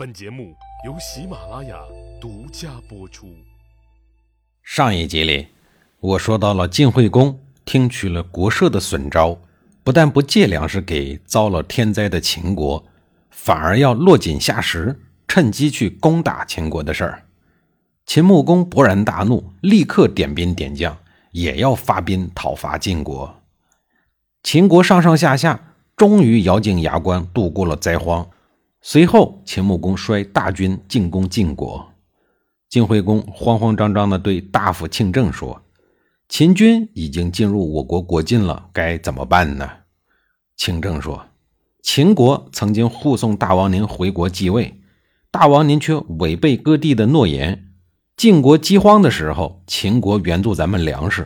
本节目由喜马拉雅独家播出。上一集里，我说到了晋惠公听取了国社的损招，不但不借粮食给遭了天灾的秦国，反而要落井下石，趁机去攻打秦国的事儿。秦穆公勃然大怒，立刻点兵点将，也要发兵讨伐晋国。秦国上上下下终于咬紧牙关度过了灾荒。随后，秦穆公率大军进攻晋国。晋惠公慌慌张张地对大夫庆政说：“秦军已经进入我国国境了，该怎么办呢？”庆政说：“秦国曾经护送大王您回国继位，大王您却违背各地的诺言。晋国饥荒的时候，秦国援助咱们粮食；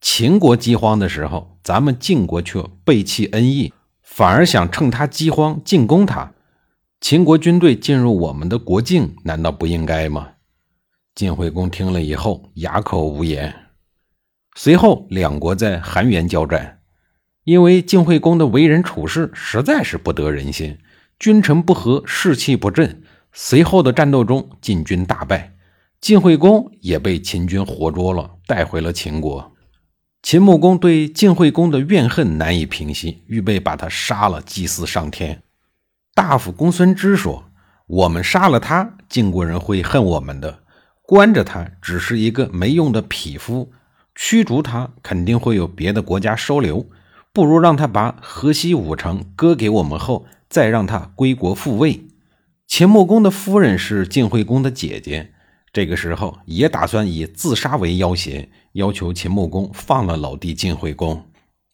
秦国饥荒的时候，咱们晋国却背弃恩义，反而想趁他饥荒进攻他。”秦国军队进入我们的国境，难道不应该吗？晋惠公听了以后哑口无言。随后，两国在韩原交战，因为晋惠公的为人处事实在是不得人心，君臣不和，士气不振。随后的战斗中，晋军大败，晋惠公也被秦军活捉了，带回了秦国。秦穆公对晋惠公的怨恨难以平息，预备把他杀了，祭祀上天。大夫公孙支说：“我们杀了他，晋国人会恨我们的。关着他只是一个没用的匹夫，驱逐他肯定会有别的国家收留。不如让他把河西五城割给我们后，再让他归国复位。”秦穆公的夫人是晋惠公的姐姐，这个时候也打算以自杀为要挟，要求秦穆公放了老弟晋惠公。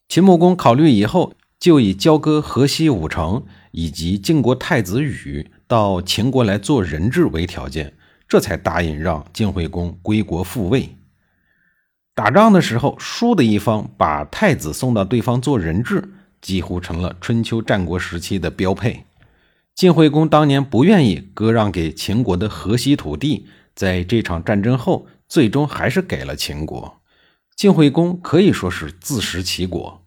秦穆公考虑以后。就以交割河西五城以及晋国太子羽到秦国来做人质为条件，这才答应让晋惠公归国复位。打仗的时候，输的一方把太子送到对方做人质，几乎成了春秋战国时期的标配。晋惠公当年不愿意割让给秦国的河西土地，在这场战争后，最终还是给了秦国。晋惠公可以说是自食其果。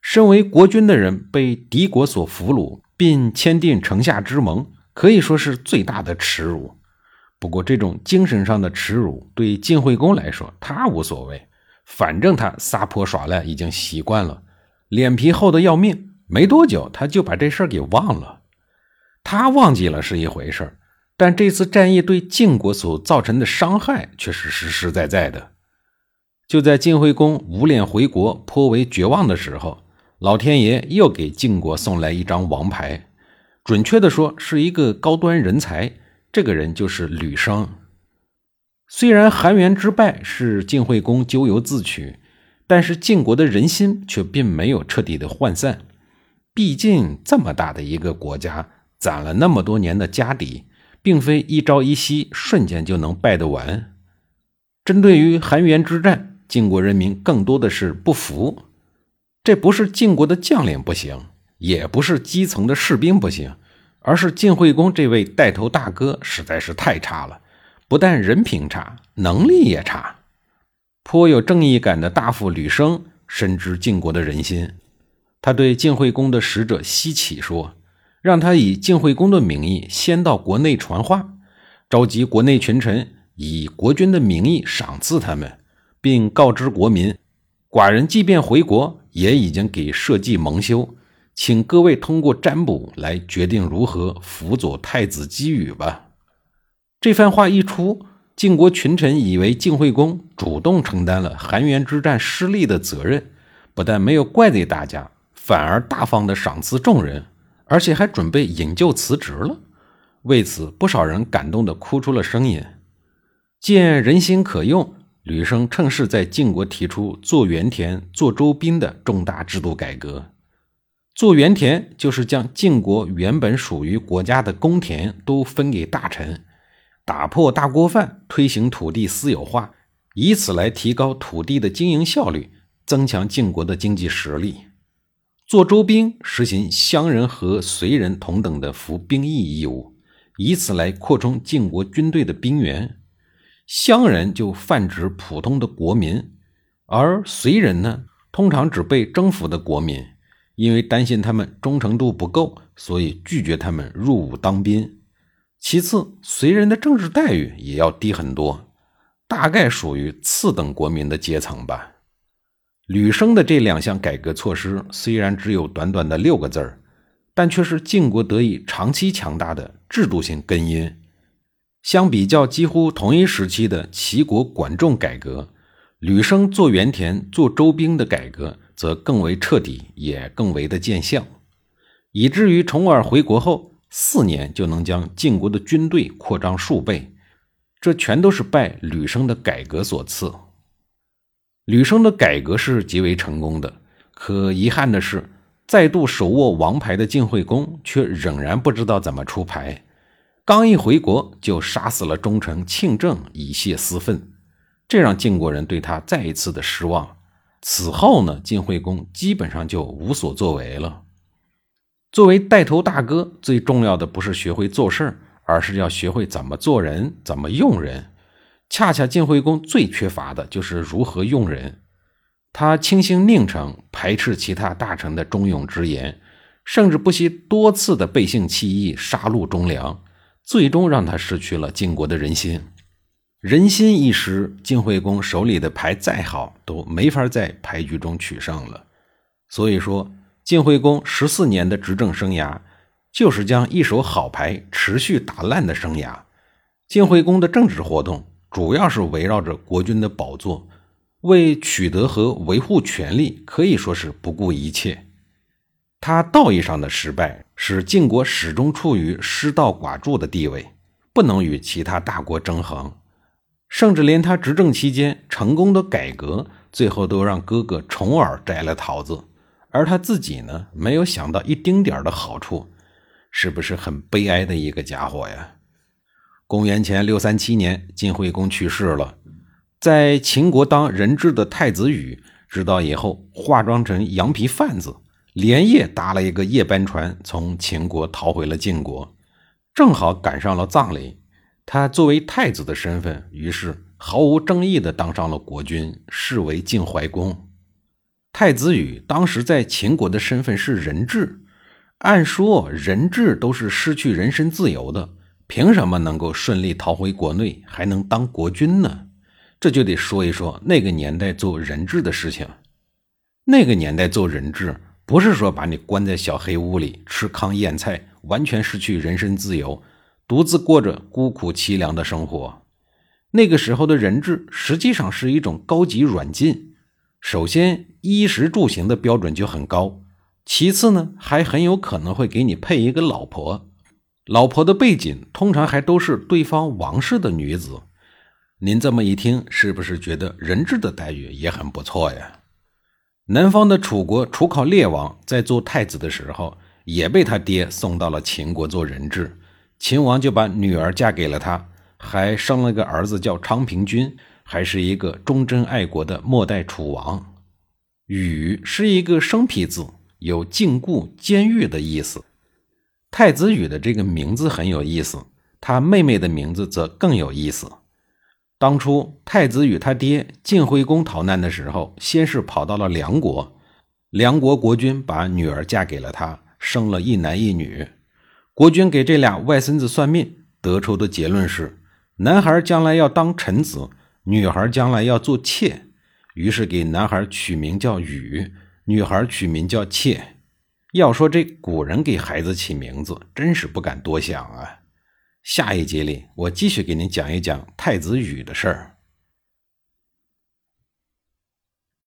身为国君的人被敌国所俘虏，并签订城下之盟，可以说是最大的耻辱。不过，这种精神上的耻辱对晋惠公来说，他无所谓，反正他撒泼耍赖已经习惯了，脸皮厚的要命。没多久，他就把这事儿给忘了。他忘记了是一回事儿，但这次战役对晋国所造成的伤害却是实实在在的。就在晋惠公无脸回国、颇为绝望的时候，老天爷又给晋国送来一张王牌，准确的说是一个高端人才。这个人就是吕生。虽然韩元之败是晋惠公咎由自取，但是晋国的人心却并没有彻底的涣散。毕竟这么大的一个国家，攒了那么多年的家底，并非一朝一夕、瞬间就能败得完。针对于韩元之战，晋国人民更多的是不服。这不是晋国的将领不行，也不是基层的士兵不行，而是晋惠公这位带头大哥实在是太差了。不但人品差，能力也差。颇有正义感的大夫吕生深知晋国的人心，他对晋惠公的使者西启说：“让他以晋惠公的名义先到国内传话，召集国内群臣，以国君的名义赏赐他们，并告知国民。”寡人即便回国，也已经给社稷蒙羞，请各位通过占卜来决定如何辅佐太子姬羽吧。这番话一出，晋国群臣以为晋惠公主动承担了韩元之战失利的责任，不但没有怪罪大家，反而大方的赏赐众人，而且还准备引咎辞职了。为此，不少人感动的哭出了声音。见人心可用。吕生趁势在晋国提出做原田、做周兵的重大制度改革。做原田就是将晋国原本属于国家的公田都分给大臣，打破大锅饭，推行土地私有化，以此来提高土地的经营效率，增强晋国的经济实力。做周兵实行乡人和随人同等的服兵役义务，以此来扩充晋国军队的兵源。乡人就泛指普通的国民，而随人呢，通常指被征服的国民，因为担心他们忠诚度不够，所以拒绝他们入伍当兵。其次，隋人的政治待遇也要低很多，大概属于次等国民的阶层吧。吕生的这两项改革措施虽然只有短短的六个字儿，但却是晋国得以长期强大的制度性根因。相比较几乎同一时期的齐国管仲改革，吕生做原田、做周兵的改革则更为彻底，也更为的见效，以至于重耳回国后四年就能将晋国的军队扩张数倍，这全都是拜吕生的改革所赐。吕生的改革是极为成功的，可遗憾的是，再度手握王牌的晋惠公却仍然不知道怎么出牌。刚一回国，就杀死了忠臣庆正以泄私愤，这让晋国人对他再一次的失望。此后呢，晋惠公基本上就无所作为了。作为带头大哥，最重要的不是学会做事儿，而是要学会怎么做人，怎么用人。恰恰晋惠公最缺乏的就是如何用人。他轻信佞臣，排斥其他大臣的忠勇之言，甚至不惜多次的背信弃义，杀戮忠良，最终让他失去了晋国的人心。人心一失，晋惠公手里的牌再好，都没法在牌局中取胜了。所以说，晋惠公十四年的执政生涯，就是将一手好牌持续打烂的生涯。晋惠公的政治活动。主要是围绕着国君的宝座，为取得和维护权力，可以说是不顾一切。他道义上的失败，使晋国始终处于失道寡助的地位，不能与其他大国争衡。甚至连他执政期间成功的改革，最后都让哥哥重耳摘了桃子，而他自己呢，没有想到一丁点的好处，是不是很悲哀的一个家伙呀？公元前六三七年，晋惠公去世了。在秦国当人质的太子羽知道以后，化妆成羊皮贩子，连夜搭了一个夜班船，从秦国逃回了晋国。正好赶上了葬礼，他作为太子的身份，于是毫无争议地当上了国君，视为晋怀公。太子羽当时在秦国的身份是人质，按说人质都是失去人身自由的。凭什么能够顺利逃回国内，还能当国君呢？这就得说一说那个年代做人质的事情。那个年代做人质，不是说把你关在小黑屋里吃糠咽菜，完全失去人身自由，独自过着孤苦凄凉的生活。那个时候的人质实际上是一种高级软禁。首先，衣食住行的标准就很高；其次呢，还很有可能会给你配一个老婆。老婆的背景通常还都是对方王室的女子，您这么一听，是不是觉得人质的待遇也很不错呀？南方的楚国楚考烈王在做太子的时候，也被他爹送到了秦国做人质，秦王就把女儿嫁给了他，还生了个儿子叫昌平君，还是一个忠贞爱国的末代楚王。羽是一个生僻字，有禁锢、监狱的意思。太子羽的这个名字很有意思，他妹妹的名字则更有意思。当初太子与他爹晋惠公逃难的时候，先是跑到了梁国，梁国国君把女儿嫁给了他，生了一男一女。国君给这俩外孙子算命，得出的结论是：男孩将来要当臣子，女孩将来要做妾。于是给男孩取名叫禹，女孩取名叫妾。要说这古人给孩子起名字，真是不敢多想啊。下一集里，我继续给您讲一讲太子羽的事儿。